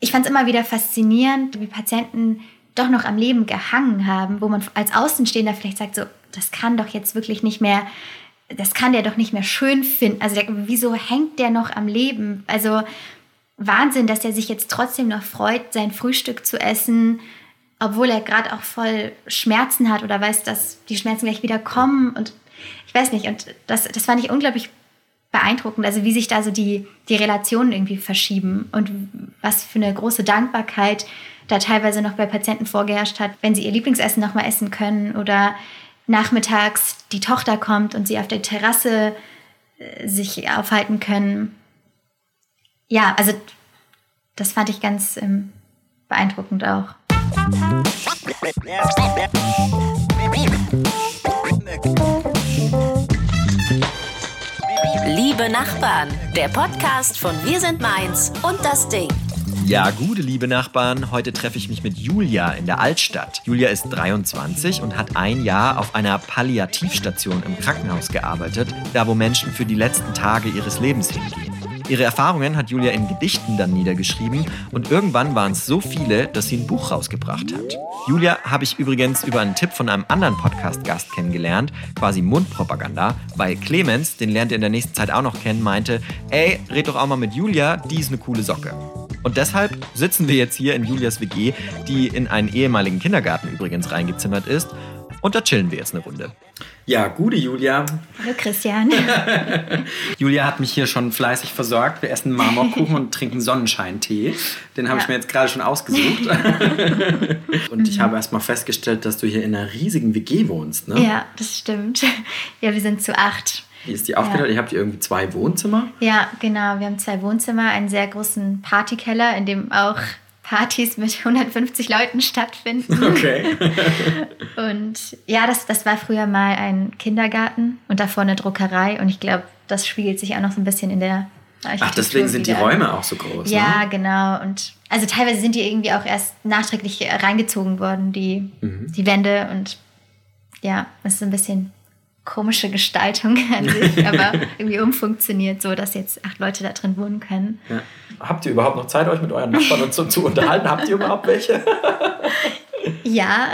ich fand es immer wieder faszinierend, wie Patienten doch noch am Leben gehangen haben, wo man als Außenstehender vielleicht sagt, so, das kann doch jetzt wirklich nicht mehr, das kann der doch nicht mehr schön finden. Also der, wieso hängt der noch am Leben? Also Wahnsinn, dass er sich jetzt trotzdem noch freut, sein Frühstück zu essen, obwohl er gerade auch voll Schmerzen hat oder weiß, dass die Schmerzen gleich wieder kommen. Und ich weiß nicht, und das, das fand ich unglaublich beeindruckend, also wie sich da so die, die Relationen irgendwie verschieben und was für eine große Dankbarkeit da teilweise noch bei Patienten vorgeherrscht hat, wenn sie ihr Lieblingsessen nochmal essen können oder nachmittags die Tochter kommt und sie auf der Terrasse äh, sich aufhalten können. Ja, also das fand ich ganz ähm, beeindruckend auch. Liebe Nachbarn, der Podcast von Wir sind Mainz und das Ding. Ja, gute liebe Nachbarn, heute treffe ich mich mit Julia in der Altstadt. Julia ist 23 und hat ein Jahr auf einer Palliativstation im Krankenhaus gearbeitet, da wo Menschen für die letzten Tage ihres Lebens hingehen. Ihre Erfahrungen hat Julia in Gedichten dann niedergeschrieben und irgendwann waren es so viele, dass sie ein Buch rausgebracht hat. Julia habe ich übrigens über einen Tipp von einem anderen Podcast-Gast kennengelernt, quasi Mundpropaganda, weil Clemens, den lernt ihr in der nächsten Zeit auch noch kennen, meinte, ey, red doch auch mal mit Julia, die ist eine coole Socke. Und deshalb sitzen wir jetzt hier in Julias WG, die in einen ehemaligen Kindergarten übrigens reingezimmert ist und da chillen wir jetzt eine Runde. Ja, gute Julia. Hallo Christian. Julia hat mich hier schon fleißig versorgt. Wir essen Marmorkuchen und trinken Sonnenscheintee. Den habe ja. ich mir jetzt gerade schon ausgesucht. und ich habe erst mal festgestellt, dass du hier in einer riesigen WG wohnst. Ne? Ja, das stimmt. Ja, wir sind zu acht. Wie ist die aufgeteilt? Ja. Ihr habt hier irgendwie zwei Wohnzimmer? Ja, genau. Wir haben zwei Wohnzimmer, einen sehr großen Partykeller, in dem auch Partys mit 150 Leuten stattfinden. Okay. und ja, das, das war früher mal ein Kindergarten und davor eine Druckerei. Und ich glaube, das spiegelt sich auch noch so ein bisschen in der Ach, deswegen sind wieder. die Räume auch so groß. Ja, ne? genau. Und also teilweise sind die irgendwie auch erst nachträglich reingezogen worden, die, mhm. die Wände. Und ja, es ist ein bisschen komische Gestaltung an sich, aber irgendwie umfunktioniert, so dass jetzt acht Leute da drin wohnen können. Ja. Habt ihr überhaupt noch Zeit, euch mit euren Nachbarn zu, zu unterhalten? Habt ihr überhaupt welche? ja,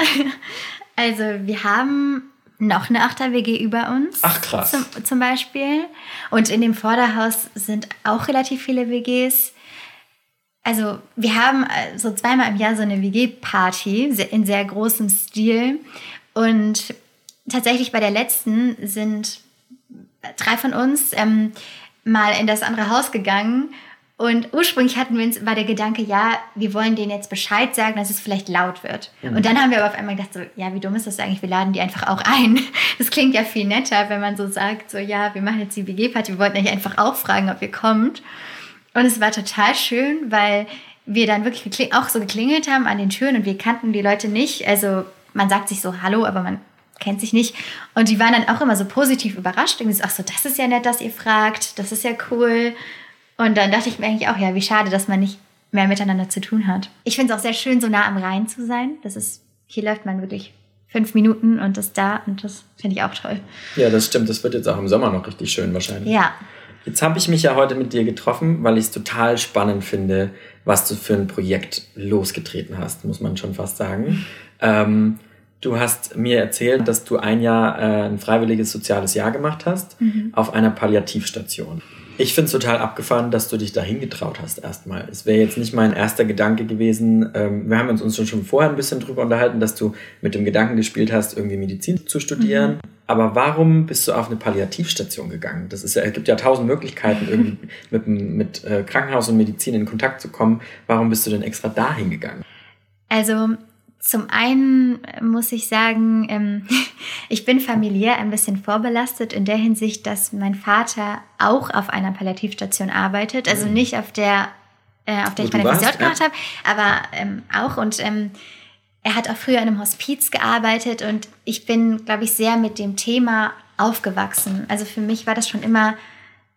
also wir haben noch eine Achter-WG über uns. Ach krass. Zum, zum Beispiel. Und in dem Vorderhaus sind auch relativ viele WGs. Also wir haben äh, so zweimal im Jahr so eine WG-Party in sehr großem Stil. Und tatsächlich bei der letzten sind drei von uns ähm, mal in das andere Haus gegangen und ursprünglich hatten wir uns, war der Gedanke, ja, wir wollen denen jetzt Bescheid sagen, dass es vielleicht laut wird. Mhm. Und dann haben wir aber auf einmal gedacht, so, ja, wie dumm ist das eigentlich? Wir laden die einfach auch ein. Das klingt ja viel netter, wenn man so sagt, so, ja, wir machen jetzt die BG-Party, wir wollten euch einfach auch fragen, ob ihr kommt. Und es war total schön, weil wir dann wirklich auch so geklingelt haben an den Türen und wir kannten die Leute nicht. Also man sagt sich so Hallo, aber man kennt sich nicht. Und die waren dann auch immer so positiv überrascht. Und ach so, das ist ja nett, dass ihr fragt. Das ist ja cool. Und dann dachte ich mir eigentlich auch, ja, wie schade, dass man nicht mehr miteinander zu tun hat. Ich finde es auch sehr schön, so nah am Rhein zu sein. Das ist, hier läuft man wirklich fünf Minuten und ist da und das finde ich auch toll. Ja, das stimmt. Das wird jetzt auch im Sommer noch richtig schön wahrscheinlich. Ja. Jetzt habe ich mich ja heute mit dir getroffen, weil ich es total spannend finde, was du für ein Projekt losgetreten hast, muss man schon fast sagen. Ähm, Du hast mir erzählt, dass du ein Jahr äh, ein freiwilliges soziales Jahr gemacht hast mhm. auf einer Palliativstation. Ich finde es total abgefahren, dass du dich dahin getraut hast erstmal. Es wäre jetzt nicht mein erster Gedanke gewesen. Ähm, wir haben uns schon vorher ein bisschen drüber unterhalten, dass du mit dem Gedanken gespielt hast, irgendwie Medizin zu studieren. Mhm. Aber warum bist du auf eine Palliativstation gegangen? Das ist ja, es gibt ja tausend Möglichkeiten, irgendwie mit, mit äh, Krankenhaus und Medizin in Kontakt zu kommen. Warum bist du denn extra dahin gegangen? Also zum einen muss ich sagen, ähm, ich bin familiär ein bisschen vorbelastet in der Hinsicht, dass mein Vater auch auf einer Palliativstation arbeitet. Also mhm. nicht auf der, äh, auf der ich meine Physio gemacht ja. habe, aber ähm, auch. Und ähm, er hat auch früher in einem Hospiz gearbeitet und ich bin, glaube ich, sehr mit dem Thema aufgewachsen. Also für mich war das schon immer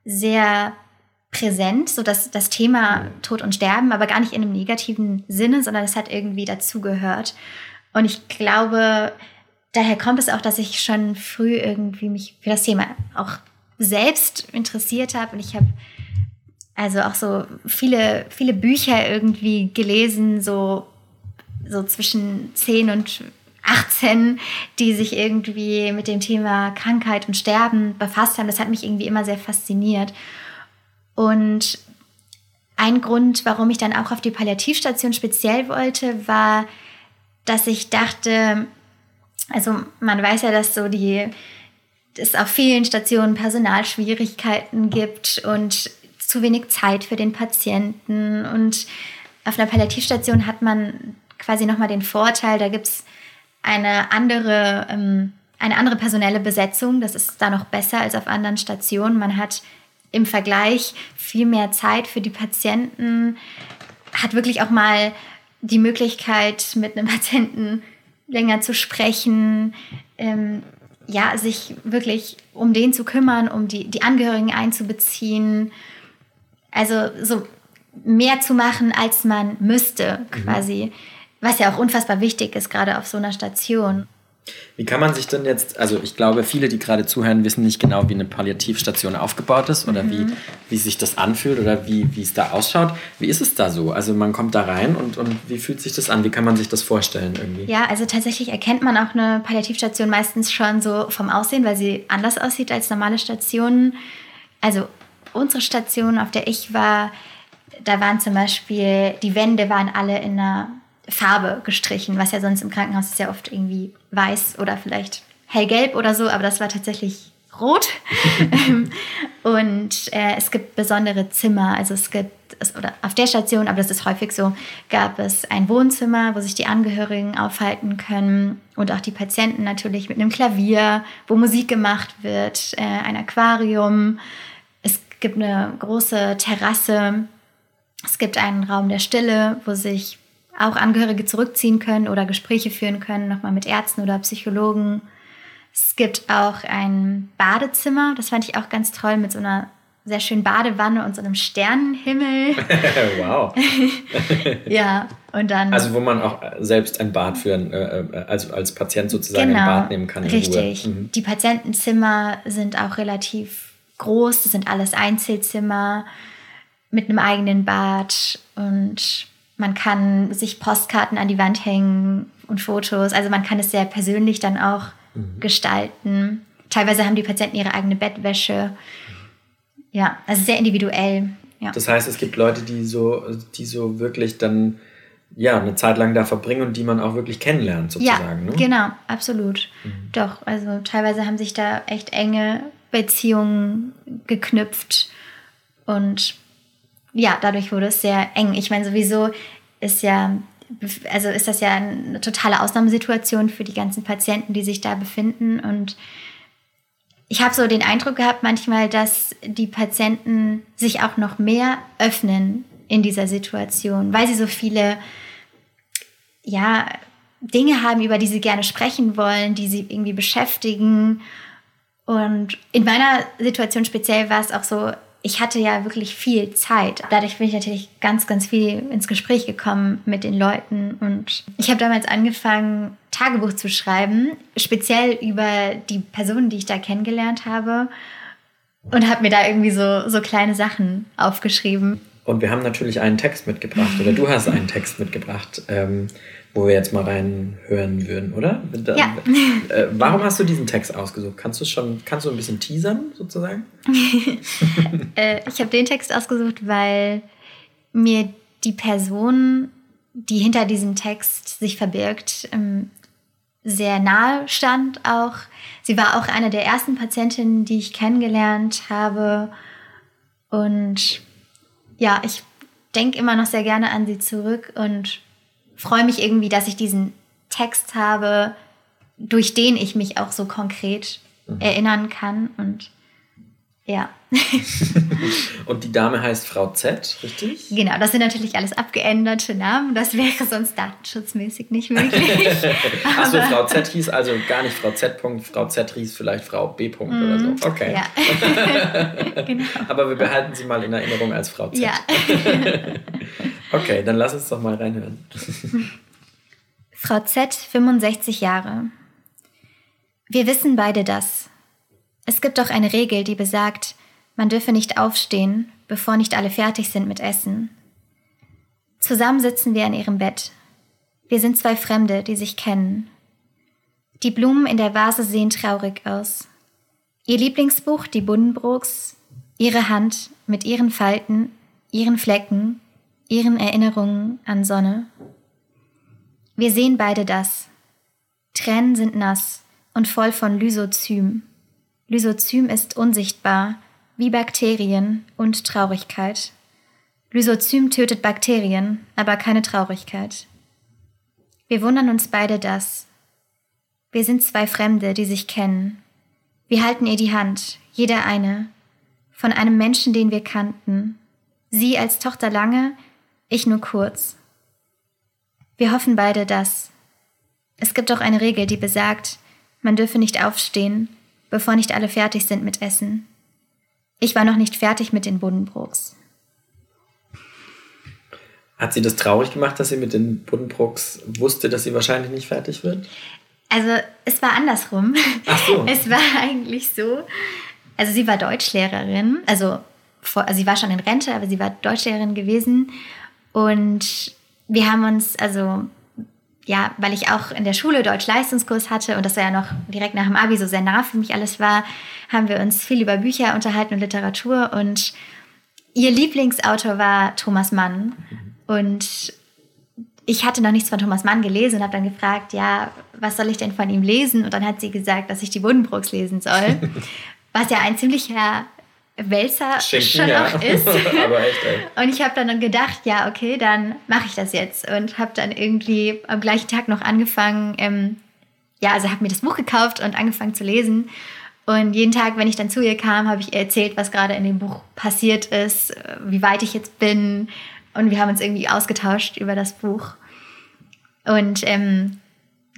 sehr präsent, so dass das Thema Tod und Sterben, aber gar nicht in einem negativen Sinne, sondern es hat irgendwie dazugehört. Und ich glaube, daher kommt es auch, dass ich schon früh irgendwie mich für das Thema auch selbst interessiert habe und ich habe also auch so viele, viele Bücher irgendwie gelesen, so, so zwischen 10 und 18, die sich irgendwie mit dem Thema Krankheit und Sterben befasst haben. Das hat mich irgendwie immer sehr fasziniert. Und ein Grund, warum ich dann auch auf die Palliativstation speziell wollte, war, dass ich dachte, also man weiß ja, dass so die es auf vielen Stationen Personalschwierigkeiten gibt und zu wenig Zeit für den Patienten. Und auf einer Palliativstation hat man quasi nochmal den Vorteil, da gibt es eine andere, ähm, eine andere personelle Besetzung. Das ist da noch besser als auf anderen Stationen. Man hat im Vergleich viel mehr Zeit für die Patienten, hat wirklich auch mal die Möglichkeit, mit einem Patienten länger zu sprechen, ähm, ja, sich wirklich um den zu kümmern, um die, die Angehörigen einzubeziehen. Also so mehr zu machen, als man müsste, mhm. quasi. Mhm. Was ja auch unfassbar wichtig ist, gerade auf so einer Station. Wie kann man sich denn jetzt, also ich glaube, viele, die gerade zuhören, wissen nicht genau, wie eine Palliativstation aufgebaut ist oder mhm. wie, wie sich das anfühlt oder wie, wie es da ausschaut. Wie ist es da so? Also man kommt da rein und, und wie fühlt sich das an? Wie kann man sich das vorstellen irgendwie? Ja, also tatsächlich erkennt man auch eine Palliativstation meistens schon so vom Aussehen, weil sie anders aussieht als normale Stationen. Also unsere Station, auf der ich war, da waren zum Beispiel, die Wände waren alle in einer Farbe gestrichen, was ja sonst im Krankenhaus ist ja oft irgendwie weiß oder vielleicht hellgelb oder so, aber das war tatsächlich rot. und äh, es gibt besondere Zimmer, also es gibt, oder auf der Station, aber das ist häufig so, gab es ein Wohnzimmer, wo sich die Angehörigen aufhalten können und auch die Patienten natürlich mit einem Klavier, wo Musik gemacht wird, äh, ein Aquarium. Es gibt eine große Terrasse. Es gibt einen Raum der Stille, wo sich auch Angehörige zurückziehen können oder Gespräche führen können, nochmal mit Ärzten oder Psychologen. Es gibt auch ein Badezimmer, das fand ich auch ganz toll, mit so einer sehr schönen Badewanne und so einem Sternenhimmel. wow. ja, und dann. Also, wo man auch selbst ein Bad führen, äh, äh, also als Patient sozusagen genau, ein Bad nehmen kann. richtig. Mhm. Die Patientenzimmer sind auch relativ groß, das sind alles Einzelzimmer mit einem eigenen Bad und man kann sich Postkarten an die Wand hängen und Fotos. Also man kann es sehr persönlich dann auch mhm. gestalten. Teilweise haben die Patienten ihre eigene Bettwäsche. Ja, also sehr individuell. Ja. Das heißt, es gibt Leute, die so, die so wirklich dann ja, eine Zeit lang da verbringen und die man auch wirklich kennenlernt, sozusagen. Ja, ne? genau, absolut. Mhm. Doch, also teilweise haben sich da echt enge Beziehungen geknüpft und ja, dadurch wurde es sehr eng. Ich meine, sowieso ist ja, also ist das ja eine totale Ausnahmesituation für die ganzen Patienten, die sich da befinden. Und ich habe so den Eindruck gehabt manchmal, dass die Patienten sich auch noch mehr öffnen in dieser Situation, weil sie so viele, ja, Dinge haben, über die sie gerne sprechen wollen, die sie irgendwie beschäftigen. Und in meiner Situation speziell war es auch so, ich hatte ja wirklich viel Zeit. Dadurch bin ich natürlich ganz, ganz viel ins Gespräch gekommen mit den Leuten. Und ich habe damals angefangen, Tagebuch zu schreiben, speziell über die Personen, die ich da kennengelernt habe. Und habe mir da irgendwie so, so kleine Sachen aufgeschrieben. Und wir haben natürlich einen Text mitgebracht, oder du hast einen Text mitgebracht. Ähm, wo wir jetzt mal reinhören würden, oder? Ja. Äh, warum hast du diesen Text ausgesucht? Kannst du schon, kannst du ein bisschen teasern sozusagen? äh, ich habe den Text ausgesucht, weil mir die Person, die hinter diesem Text sich verbirgt, ähm, sehr nahe stand auch. Sie war auch eine der ersten Patientinnen, die ich kennengelernt habe. Und ja, ich denke immer noch sehr gerne an sie zurück und freue mich irgendwie, dass ich diesen Text habe, durch den ich mich auch so konkret mhm. erinnern kann. Und ja. und die Dame heißt Frau Z, richtig? Genau, das sind natürlich alles abgeänderte Namen. Das wäre sonst datenschutzmäßig nicht möglich. Achso, Frau Z hieß also gar nicht Frau Z. Frau Z hieß vielleicht Frau B. Mm, oder so. Mhm. Okay. Ja. genau. Aber wir behalten sie mal in Erinnerung als Frau Z. Ja. Okay, dann lass uns doch mal reinhören. Frau Z, 65 Jahre. Wir wissen beide das. Es gibt doch eine Regel, die besagt, man dürfe nicht aufstehen, bevor nicht alle fertig sind mit Essen. Zusammen sitzen wir in ihrem Bett. Wir sind zwei Fremde, die sich kennen. Die Blumen in der Vase sehen traurig aus. Ihr Lieblingsbuch, die Buddenbrooks, ihre Hand mit ihren Falten, ihren Flecken, ihren Erinnerungen an Sonne. Wir sehen beide das. Tränen sind nass und voll von Lysozym. Lysozym ist unsichtbar, wie Bakterien und Traurigkeit. Lysozym tötet Bakterien, aber keine Traurigkeit. Wir wundern uns beide das. Wir sind zwei Fremde, die sich kennen. Wir halten ihr die Hand, jeder eine, von einem Menschen, den wir kannten. Sie als Tochter lange, ich nur kurz. Wir hoffen beide das. Es gibt auch eine Regel, die besagt, man dürfe nicht aufstehen, bevor nicht alle fertig sind mit Essen. Ich war noch nicht fertig mit den Buddenbrooks. Hat sie das traurig gemacht, dass sie mit den Buddenbrooks wusste, dass sie wahrscheinlich nicht fertig wird? Also es war andersrum. Ach so. Es war eigentlich so. Also sie war Deutschlehrerin, also, vor, also sie war schon in Rente, aber sie war Deutschlehrerin gewesen. Und wir haben uns, also ja, weil ich auch in der Schule Deutsch-Leistungskurs hatte und das ja noch direkt nach dem Abi so sehr nah für mich alles war, haben wir uns viel über Bücher unterhalten und Literatur. Und ihr Lieblingsautor war Thomas Mann. Und ich hatte noch nichts von Thomas Mann gelesen und habe dann gefragt, ja, was soll ich denn von ihm lesen? Und dann hat sie gesagt, dass ich die Buddenbrooks lesen soll, was ja ein ziemlicher Wälzer schon ja. auch ist. Und ich habe dann gedacht, ja, okay, dann mache ich das jetzt. Und habe dann irgendwie am gleichen Tag noch angefangen, ähm, ja, also habe mir das Buch gekauft und angefangen zu lesen. Und jeden Tag, wenn ich dann zu ihr kam, habe ich ihr erzählt, was gerade in dem Buch passiert ist, wie weit ich jetzt bin. Und wir haben uns irgendwie ausgetauscht über das Buch. Und ähm,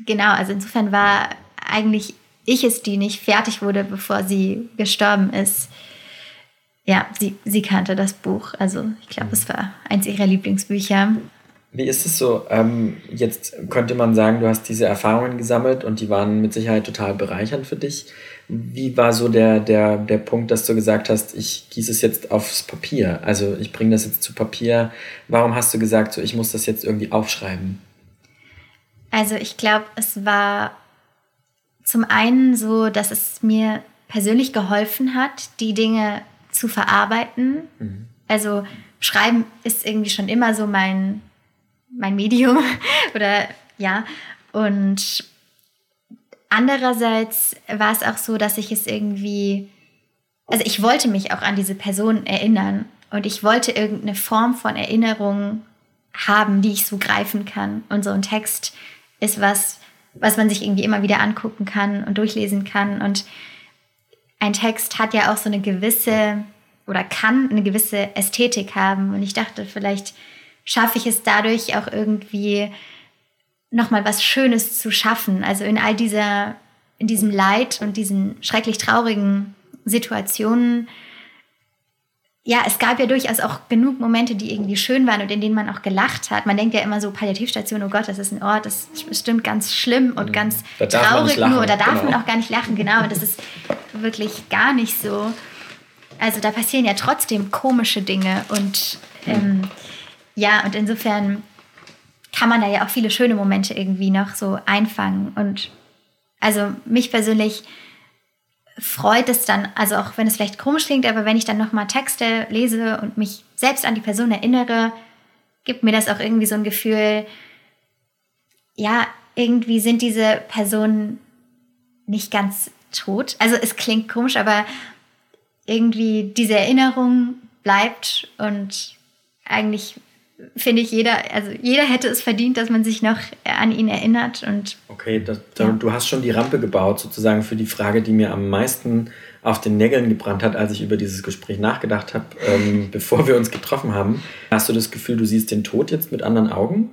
genau, also insofern war eigentlich ich es, die nicht fertig wurde, bevor sie gestorben ist ja, sie, sie kannte das Buch. Also ich glaube, es war eins ihrer Lieblingsbücher. Wie ist es so? Ähm, jetzt könnte man sagen, du hast diese Erfahrungen gesammelt und die waren mit Sicherheit total bereichernd für dich. Wie war so der, der, der Punkt, dass du gesagt hast, ich gieße es jetzt aufs Papier? Also ich bringe das jetzt zu Papier. Warum hast du gesagt, so ich muss das jetzt irgendwie aufschreiben? Also ich glaube, es war zum einen so, dass es mir persönlich geholfen hat, die Dinge zu verarbeiten. Mhm. Also Schreiben ist irgendwie schon immer so mein, mein Medium oder ja. Und andererseits war es auch so, dass ich es irgendwie, also ich wollte mich auch an diese Person erinnern und ich wollte irgendeine Form von Erinnerung haben, die ich so greifen kann. Und so ein Text ist was, was man sich irgendwie immer wieder angucken kann und durchlesen kann. Und ein Text hat ja auch so eine gewisse oder kann eine gewisse Ästhetik haben. Und ich dachte, vielleicht schaffe ich es dadurch auch irgendwie nochmal was Schönes zu schaffen. Also in all dieser, in diesem Leid und diesen schrecklich traurigen Situationen. Ja, es gab ja durchaus auch genug Momente, die irgendwie schön waren und in denen man auch gelacht hat. Man denkt ja immer so, Palliativstation, oh Gott, das ist ein Ort, das ist bestimmt ganz schlimm und mhm. ganz traurig nur. Da darf genau. man auch gar nicht lachen, genau. Und das ist wirklich gar nicht so. Also da passieren ja trotzdem komische Dinge und ähm, ja, und insofern kann man da ja auch viele schöne Momente irgendwie noch so einfangen. Und also mich persönlich freut es dann, also auch wenn es vielleicht komisch klingt, aber wenn ich dann nochmal Texte lese und mich selbst an die Person erinnere, gibt mir das auch irgendwie so ein Gefühl, ja, irgendwie sind diese Personen nicht ganz tot. Also es klingt komisch, aber irgendwie diese Erinnerung bleibt und eigentlich finde ich, jeder, also jeder hätte es verdient, dass man sich noch an ihn erinnert. Und, okay, das, ja. du hast schon die Rampe gebaut, sozusagen für die Frage, die mir am meisten auf den Nägeln gebrannt hat, als ich über dieses Gespräch nachgedacht habe, ähm, bevor wir uns getroffen haben. Hast du das Gefühl, du siehst den Tod jetzt mit anderen Augen?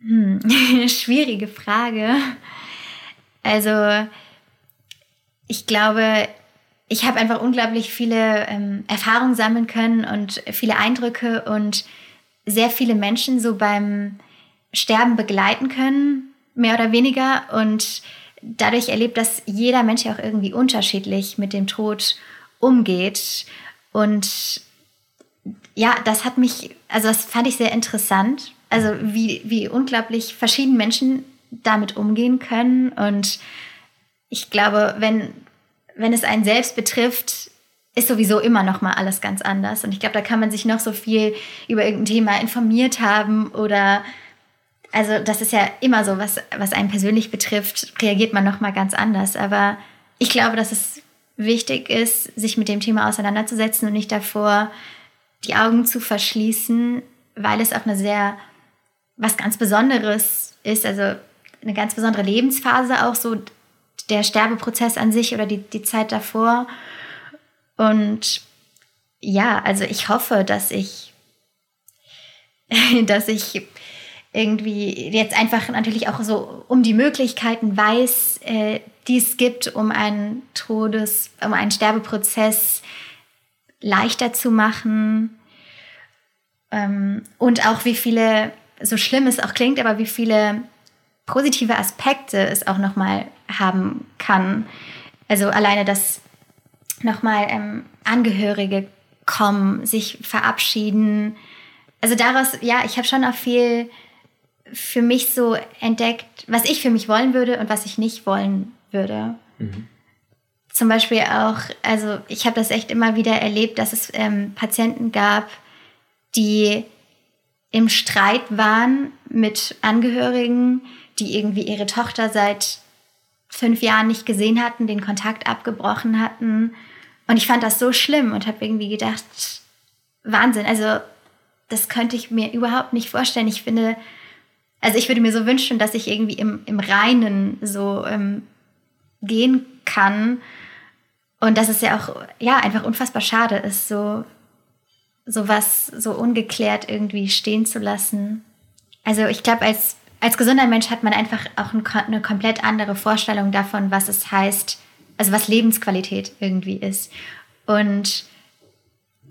Hm, schwierige Frage. Also, ich glaube, ich habe einfach unglaublich viele ähm, Erfahrungen sammeln können und viele Eindrücke und sehr viele Menschen so beim Sterben begleiten können, mehr oder weniger. Und dadurch erlebt, dass jeder Mensch ja auch irgendwie unterschiedlich mit dem Tod umgeht. Und ja, das hat mich, also das fand ich sehr interessant. Also wie, wie unglaublich verschieden Menschen damit umgehen können. Und ich glaube, wenn, wenn es einen selbst betrifft, ist sowieso immer noch mal alles ganz anders. Und ich glaube, da kann man sich noch so viel über irgendein Thema informiert haben oder also das ist ja immer so, was, was einen persönlich betrifft, reagiert man noch mal ganz anders. Aber ich glaube, dass es wichtig ist, sich mit dem Thema auseinanderzusetzen und nicht davor die Augen zu verschließen, weil es auch eine sehr was ganz Besonderes ist, also eine ganz besondere Lebensphase auch so der Sterbeprozess an sich oder die, die Zeit davor. Und ja, also ich hoffe, dass ich, dass ich irgendwie jetzt einfach natürlich auch so um die Möglichkeiten weiß, äh, die es gibt, um einen Todes-, um einen Sterbeprozess leichter zu machen. Ähm, und auch wie viele, so schlimm es auch klingt, aber wie viele positive Aspekte es auch nochmal haben kann. Also alleine, dass nochmal ähm, Angehörige kommen, sich verabschieden. Also daraus, ja, ich habe schon auch viel für mich so entdeckt, was ich für mich wollen würde und was ich nicht wollen würde. Mhm. Zum Beispiel auch, also ich habe das echt immer wieder erlebt, dass es ähm, Patienten gab, die im Streit waren mit Angehörigen, die irgendwie ihre Tochter seit fünf Jahren nicht gesehen hatten, den Kontakt abgebrochen hatten. Und ich fand das so schlimm und habe irgendwie gedacht, Wahnsinn, also das könnte ich mir überhaupt nicht vorstellen. Ich finde, also ich würde mir so wünschen, dass ich irgendwie im, im Reinen so ähm, gehen kann. Und dass es ja auch, ja, einfach unfassbar schade ist, so sowas so ungeklärt irgendwie stehen zu lassen. Also ich glaube, als, als gesunder Mensch hat man einfach auch ein, eine komplett andere Vorstellung davon, was es heißt, also was Lebensqualität irgendwie ist. Und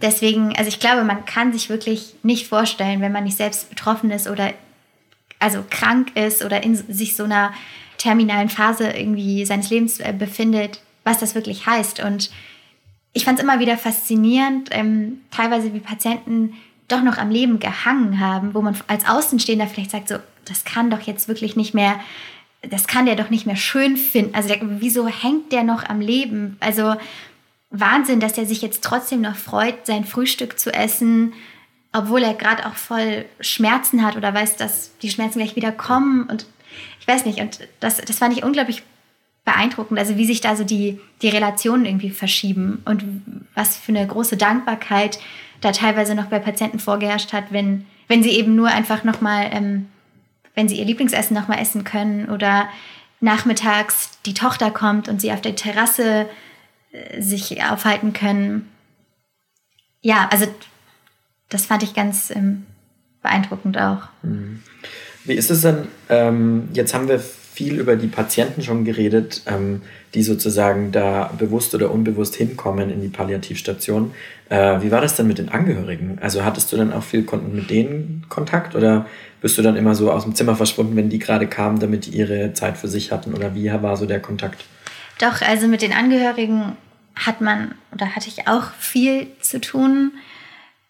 deswegen, also ich glaube, man kann sich wirklich nicht vorstellen, wenn man nicht selbst betroffen ist oder also krank ist oder in sich so einer terminalen Phase irgendwie seines Lebens äh, befindet, was das wirklich heißt. Und ich fand es immer wieder faszinierend, ähm, teilweise wie Patienten doch noch am Leben gehangen haben, wo man als Außenstehender vielleicht sagt, so, das kann doch jetzt wirklich nicht mehr, das kann der doch nicht mehr schön finden. Also der, wieso hängt der noch am Leben? Also Wahnsinn, dass er sich jetzt trotzdem noch freut, sein Frühstück zu essen, obwohl er gerade auch voll Schmerzen hat oder weiß, dass die Schmerzen gleich wieder kommen. Und ich weiß nicht, und das, das fand ich unglaublich beeindruckend, also wie sich da so die, die Relationen irgendwie verschieben und was für eine große Dankbarkeit da teilweise noch bei Patienten vorgeherrscht hat, wenn, wenn sie eben nur einfach nochmal, ähm, wenn sie ihr Lieblingsessen nochmal essen können oder nachmittags die Tochter kommt und sie auf der Terrasse äh, sich aufhalten können. Ja, also das fand ich ganz ähm, beeindruckend auch. Mhm. Wie ist es denn, ähm, jetzt haben wir viel über die Patienten schon geredet, ähm, die sozusagen da bewusst oder unbewusst hinkommen in die Palliativstation. Äh, wie war das denn mit den Angehörigen? Also hattest du dann auch viel mit denen Kontakt oder bist du dann immer so aus dem Zimmer verschwunden, wenn die gerade kamen, damit die ihre Zeit für sich hatten? Oder wie war so der Kontakt? Doch, also mit den Angehörigen hat man oder hatte ich auch viel zu tun.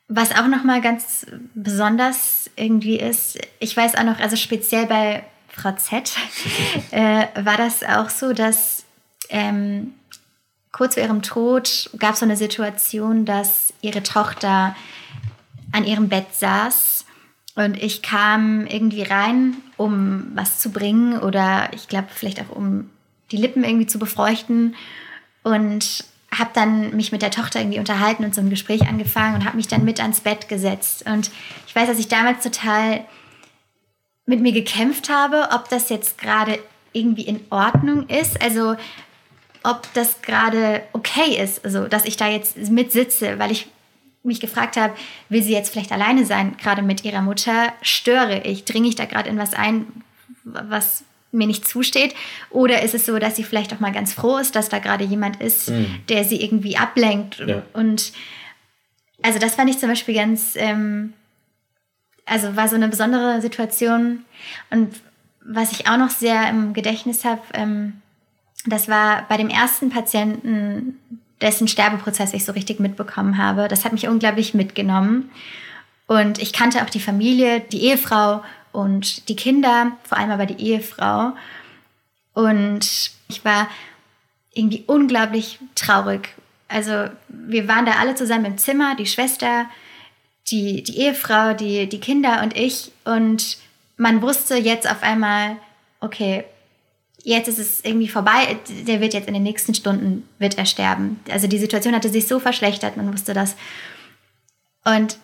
Was auch noch mal ganz besonders irgendwie ist, ich weiß auch noch, also speziell bei Frau Z, äh, war das auch so, dass ähm, kurz vor ihrem Tod gab es so eine Situation, dass ihre Tochter an ihrem Bett saß und ich kam irgendwie rein, um was zu bringen oder ich glaube vielleicht auch um die Lippen irgendwie zu befeuchten und habe dann mich mit der Tochter irgendwie unterhalten und so ein Gespräch angefangen und habe mich dann mit ans Bett gesetzt. Und ich weiß, dass ich damals total mit mir gekämpft habe, ob das jetzt gerade irgendwie in Ordnung ist. Also ob das gerade okay ist, also dass ich da jetzt mit sitze, weil ich mich gefragt habe, will sie jetzt vielleicht alleine sein, gerade mit ihrer Mutter? Störe ich? Dringe ich da gerade in was ein, was mir nicht zusteht? Oder ist es so, dass sie vielleicht auch mal ganz froh ist, dass da gerade jemand ist, mhm. der sie irgendwie ablenkt? Ja. Und also das fand ich zum Beispiel ganz ähm, also war so eine besondere Situation. Und was ich auch noch sehr im Gedächtnis habe, ähm, das war bei dem ersten Patienten, dessen Sterbeprozess ich so richtig mitbekommen habe. Das hat mich unglaublich mitgenommen. Und ich kannte auch die Familie, die Ehefrau und die Kinder, vor allem aber die Ehefrau. Und ich war irgendwie unglaublich traurig. Also wir waren da alle zusammen im Zimmer, die Schwester, die, die Ehefrau, die, die Kinder und ich. Und man wusste jetzt auf einmal, okay, jetzt ist es irgendwie vorbei, der wird jetzt in den nächsten Stunden, wird er sterben. Also die Situation hatte sich so verschlechtert, man wusste das. Und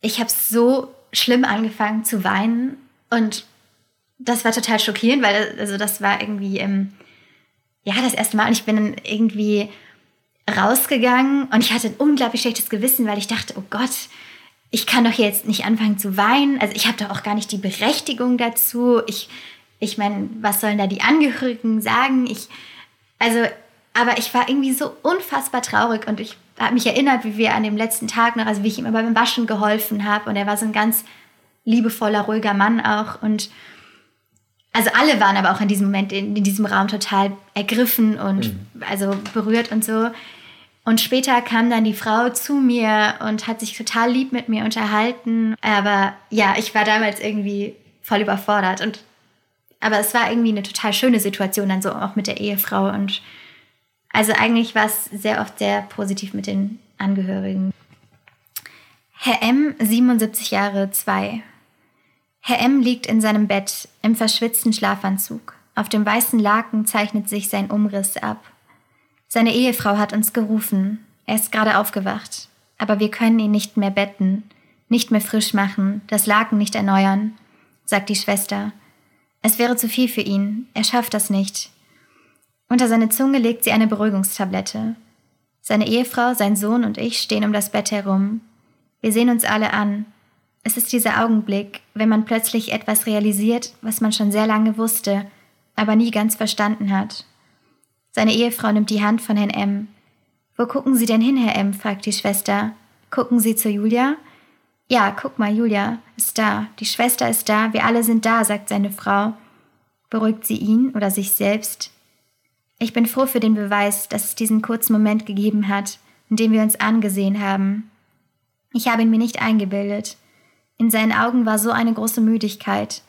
ich habe so schlimm angefangen zu weinen und das war total schockierend, weil also das war irgendwie ähm, ja das erste Mal und ich bin irgendwie rausgegangen und ich hatte ein unglaublich schlechtes Gewissen, weil ich dachte, oh Gott, ich kann doch jetzt nicht anfangen zu weinen. Also ich habe doch auch gar nicht die Berechtigung dazu. Ich ich meine, was sollen da die Angehörigen sagen? Ich, also, aber ich war irgendwie so unfassbar traurig und ich habe mich erinnert, wie wir an dem letzten Tag noch, also wie ich ihm beim Waschen geholfen habe und er war so ein ganz liebevoller, ruhiger Mann auch und also alle waren aber auch in diesem Moment in, in diesem Raum total ergriffen und mhm. also berührt und so. Und später kam dann die Frau zu mir und hat sich total lieb mit mir unterhalten. Aber ja, ich war damals irgendwie voll überfordert und aber es war irgendwie eine total schöne Situation dann so auch mit der Ehefrau und also eigentlich war es sehr oft sehr positiv mit den Angehörigen. Herr M, 77 Jahre 2. Herr M liegt in seinem Bett im verschwitzten Schlafanzug. Auf dem weißen Laken zeichnet sich sein Umriss ab. Seine Ehefrau hat uns gerufen. Er ist gerade aufgewacht. Aber wir können ihn nicht mehr betten, nicht mehr frisch machen, das Laken nicht erneuern, sagt die Schwester. Es wäre zu viel für ihn, er schafft das nicht. Unter seine Zunge legt sie eine Beruhigungstablette. Seine Ehefrau, sein Sohn und ich stehen um das Bett herum. Wir sehen uns alle an. Es ist dieser Augenblick, wenn man plötzlich etwas realisiert, was man schon sehr lange wusste, aber nie ganz verstanden hat. Seine Ehefrau nimmt die Hand von Herrn M. Wo gucken Sie denn hin, Herr M? fragt die Schwester. Gucken Sie zu Julia? Ja, guck mal, Julia ist da, die Schwester ist da, wir alle sind da, sagt seine Frau. Beruhigt sie ihn oder sich selbst? Ich bin froh für den Beweis, dass es diesen kurzen Moment gegeben hat, in dem wir uns angesehen haben. Ich habe ihn mir nicht eingebildet. In seinen Augen war so eine große Müdigkeit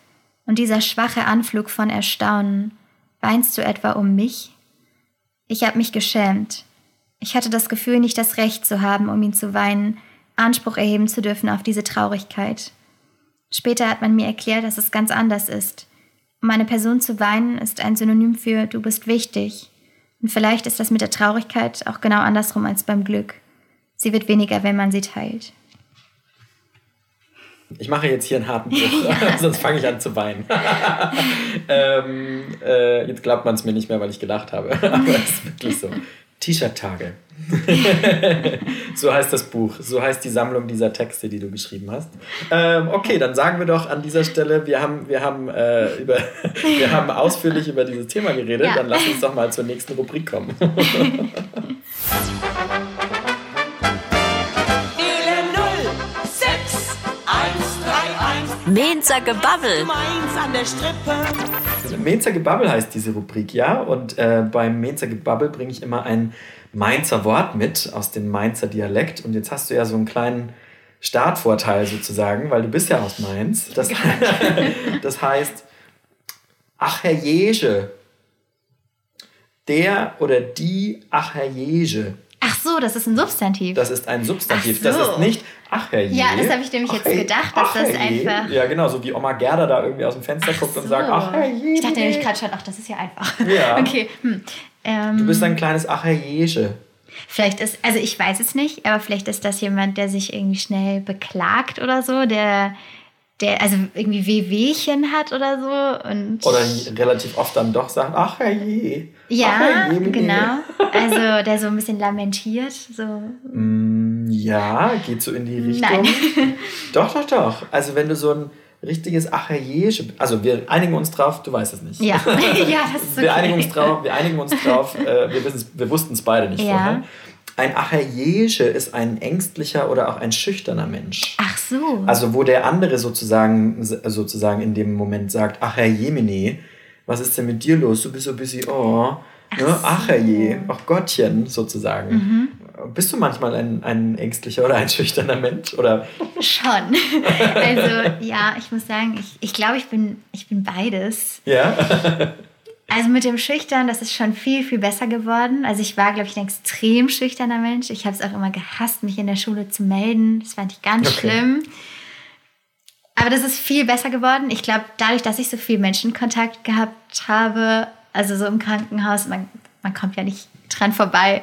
und dieser schwache Anflug von Erstaunen. Weinst du etwa um mich? Ich habe mich geschämt. Ich hatte das Gefühl, nicht das Recht zu haben, um ihn zu weinen, Anspruch erheben zu dürfen auf diese Traurigkeit. Später hat man mir erklärt, dass es ganz anders ist. Um eine Person zu weinen, ist ein Synonym für du bist wichtig. Und vielleicht ist das mit der Traurigkeit auch genau andersrum als beim Glück. Sie wird weniger, wenn man sie teilt. Ich mache jetzt hier einen harten Bruch, ja. sonst fange ich an zu weinen. ähm, äh, jetzt glaubt man es mir nicht mehr, weil ich gelacht habe. Aber es ist wirklich so. T-Shirt-Tage. so heißt das Buch, so heißt die Sammlung dieser Texte, die du geschrieben hast. Ähm, okay, dann sagen wir doch an dieser Stelle, wir haben, wir haben, äh, über, wir haben ausführlich über dieses Thema geredet, ja. dann lass uns doch mal zur nächsten Rubrik kommen. Mainzer Gebabbel. Mainzer Gebabbel heißt diese Rubrik, ja. Und äh, beim Mainzer Gebabbel bringe ich immer ein Mainzer Wort mit aus dem Mainzer Dialekt. Und jetzt hast du ja so einen kleinen Startvorteil sozusagen, weil du bist ja aus Mainz. Das, das heißt, ach Herr Jege. Der oder die ach Herr Jege. So, das ist ein Substantiv. Das ist ein Substantiv. So. Das ist nicht ach Herr Ja, das habe ich nämlich jetzt gedacht, dass das einfach. Ja, genau, so wie Oma Gerda da irgendwie aus dem Fenster ach guckt so. und sagt, ach Herr Ich dachte nämlich gerade schon, ach, das ist ja einfach. Ja. Okay. Hm. Ähm, du bist ein kleines ach Herr Vielleicht ist, also ich weiß es nicht, aber vielleicht ist das jemand, der sich irgendwie schnell beklagt oder so, der der also irgendwie Wehwehchen hat oder so. Und oder relativ oft dann doch sagt, ach herrje. Ja, ach, genau. Also der so ein bisschen lamentiert. So. Mm, ja, geht so in die Richtung. Nein. Doch, doch, doch. Also wenn du so ein richtiges ach herrje, also wir einigen uns drauf, du weißt es nicht. Ja, ja das ist okay. Wir einigen uns drauf, wir einigen uns drauf, äh, wir, wir wussten es beide nicht ja. vorher. Ein Achajesche ist ein ängstlicher oder auch ein schüchterner Mensch. Ach so. Also wo der andere sozusagen, sozusagen in dem Moment sagt, ach Herr Jemine, was ist denn mit dir los? Du bist so ein bisschen, oh. Ach, ne? Ach je, ach Gottchen sozusagen. Mhm. Bist du manchmal ein, ein ängstlicher oder ein schüchterner Mensch? Oder? Schon. Also ja, ich muss sagen, ich, ich glaube, ich bin, ich bin beides. Ja. Also mit dem Schüchtern, das ist schon viel, viel besser geworden. Also ich war, glaube ich, ein extrem schüchterner Mensch. Ich habe es auch immer gehasst, mich in der Schule zu melden. Das fand ich ganz okay. schlimm. Aber das ist viel besser geworden. Ich glaube, dadurch, dass ich so viel Menschenkontakt gehabt habe, also so im Krankenhaus, man, man kommt ja nicht dran vorbei.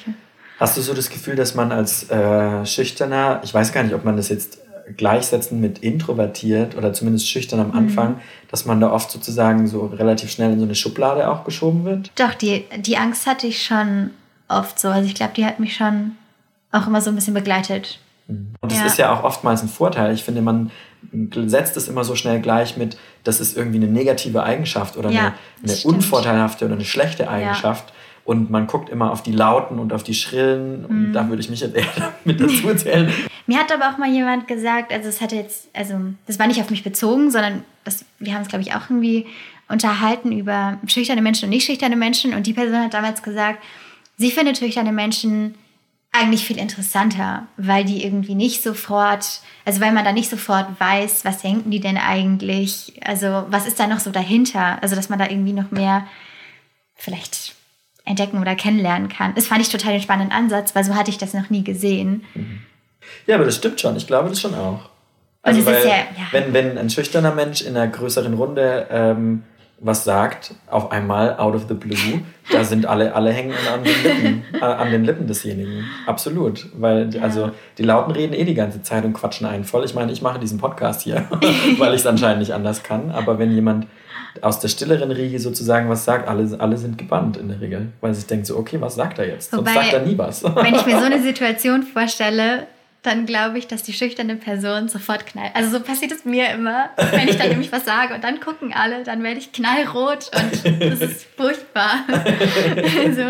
Hast du so das Gefühl, dass man als äh, Schüchterner, ich weiß gar nicht, ob man das jetzt gleichsetzen mit introvertiert oder zumindest schüchtern am Anfang, mhm. dass man da oft sozusagen so relativ schnell in so eine Schublade auch geschoben wird? Doch, die, die Angst hatte ich schon oft so. Also ich glaube, die hat mich schon auch immer so ein bisschen begleitet. Mhm. Und das ja. ist ja auch oftmals ein Vorteil. Ich finde, man setzt es immer so schnell gleich mit, das ist irgendwie eine negative Eigenschaft oder ja, eine, eine unvorteilhafte oder eine schlechte Eigenschaft. Ja. Und man guckt immer auf die Lauten und auf die Schrillen. Und mhm. da würde ich mich jetzt eher mit dazu zählen. Mir hat aber auch mal jemand gesagt, also es hatte jetzt, also das war nicht auf mich bezogen, sondern das, wir haben es, glaube ich, auch irgendwie unterhalten über schüchterne Menschen und nicht schüchterne Menschen. Und die Person hat damals gesagt, sie findet schüchterne Menschen eigentlich viel interessanter, weil die irgendwie nicht sofort, also weil man da nicht sofort weiß, was denken die denn eigentlich, also was ist da noch so dahinter, also dass man da irgendwie noch mehr vielleicht entdecken oder kennenlernen kann. Das fand ich total den spannenden Ansatz, weil so hatte ich das noch nie gesehen. Ja, aber das stimmt schon. Ich glaube das schon auch. Also, weil, ja, ja. Wenn, wenn ein schüchterner Mensch in einer größeren Runde ähm, was sagt, auf einmal out of the blue, da sind alle, alle hängen an den Lippen, äh, an den Lippen desjenigen. Absolut. Weil, ja. also, die Lauten reden eh die ganze Zeit und quatschen einen voll. Ich meine, ich mache diesen Podcast hier, weil ich es anscheinend nicht anders kann. Aber wenn jemand aus der stilleren Riege sozusagen was sagt, alle, alle sind gebannt in der Regel, weil sie sich denken so, okay, was sagt er jetzt? Wobei, Sonst sagt er nie was. wenn ich mir so eine Situation vorstelle, dann glaube ich, dass die schüchterne Person sofort knallt. Also so passiert es mir immer, wenn ich dann nämlich was sage und dann gucken alle, dann werde ich knallrot und das ist furchtbar. also.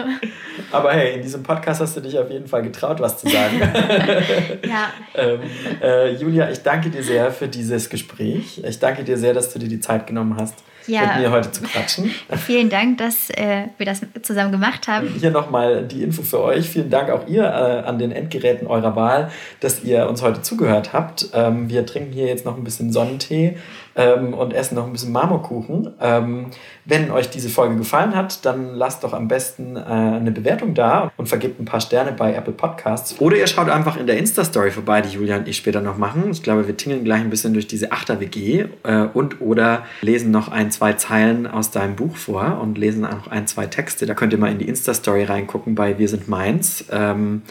Aber hey, in diesem Podcast hast du dich auf jeden Fall getraut, was zu sagen. ja. ähm, äh, Julia, ich danke dir sehr für dieses Gespräch. Ich danke dir sehr, dass du dir die Zeit genommen hast ja. mit mir heute zu quatschen. Vielen Dank, dass äh, wir das zusammen gemacht haben. Hier nochmal die Info für euch. Vielen Dank auch ihr äh, an den Endgeräten eurer Wahl, dass ihr uns heute zugehört habt. Ähm, wir trinken hier jetzt noch ein bisschen Sonnentee ähm, und essen noch ein bisschen Marmorkuchen. Ähm, wenn euch diese Folge gefallen hat, dann lasst doch am besten äh, eine Bewertung da und vergebt ein paar Sterne bei Apple Podcasts. Oder ihr schaut einfach in der Insta-Story vorbei, die Julia und ich später noch machen. Ich glaube, wir tingeln gleich ein bisschen durch diese Achter-WG äh, und oder lesen noch ein, zwei Zeilen aus deinem Buch vor und lesen auch ein, zwei Texte. Da könnt ihr mal in die Insta-Story reingucken bei Wir sind Mainz. Ähm,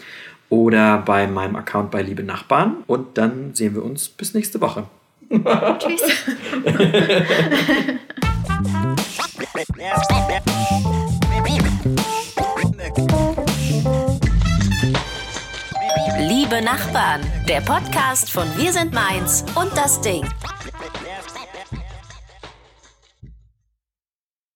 oder bei meinem Account bei Liebe Nachbarn. Und dann sehen wir uns bis nächste Woche. Tschüss. Liebe Nachbarn, der Podcast von Wir sind Mainz und das Ding.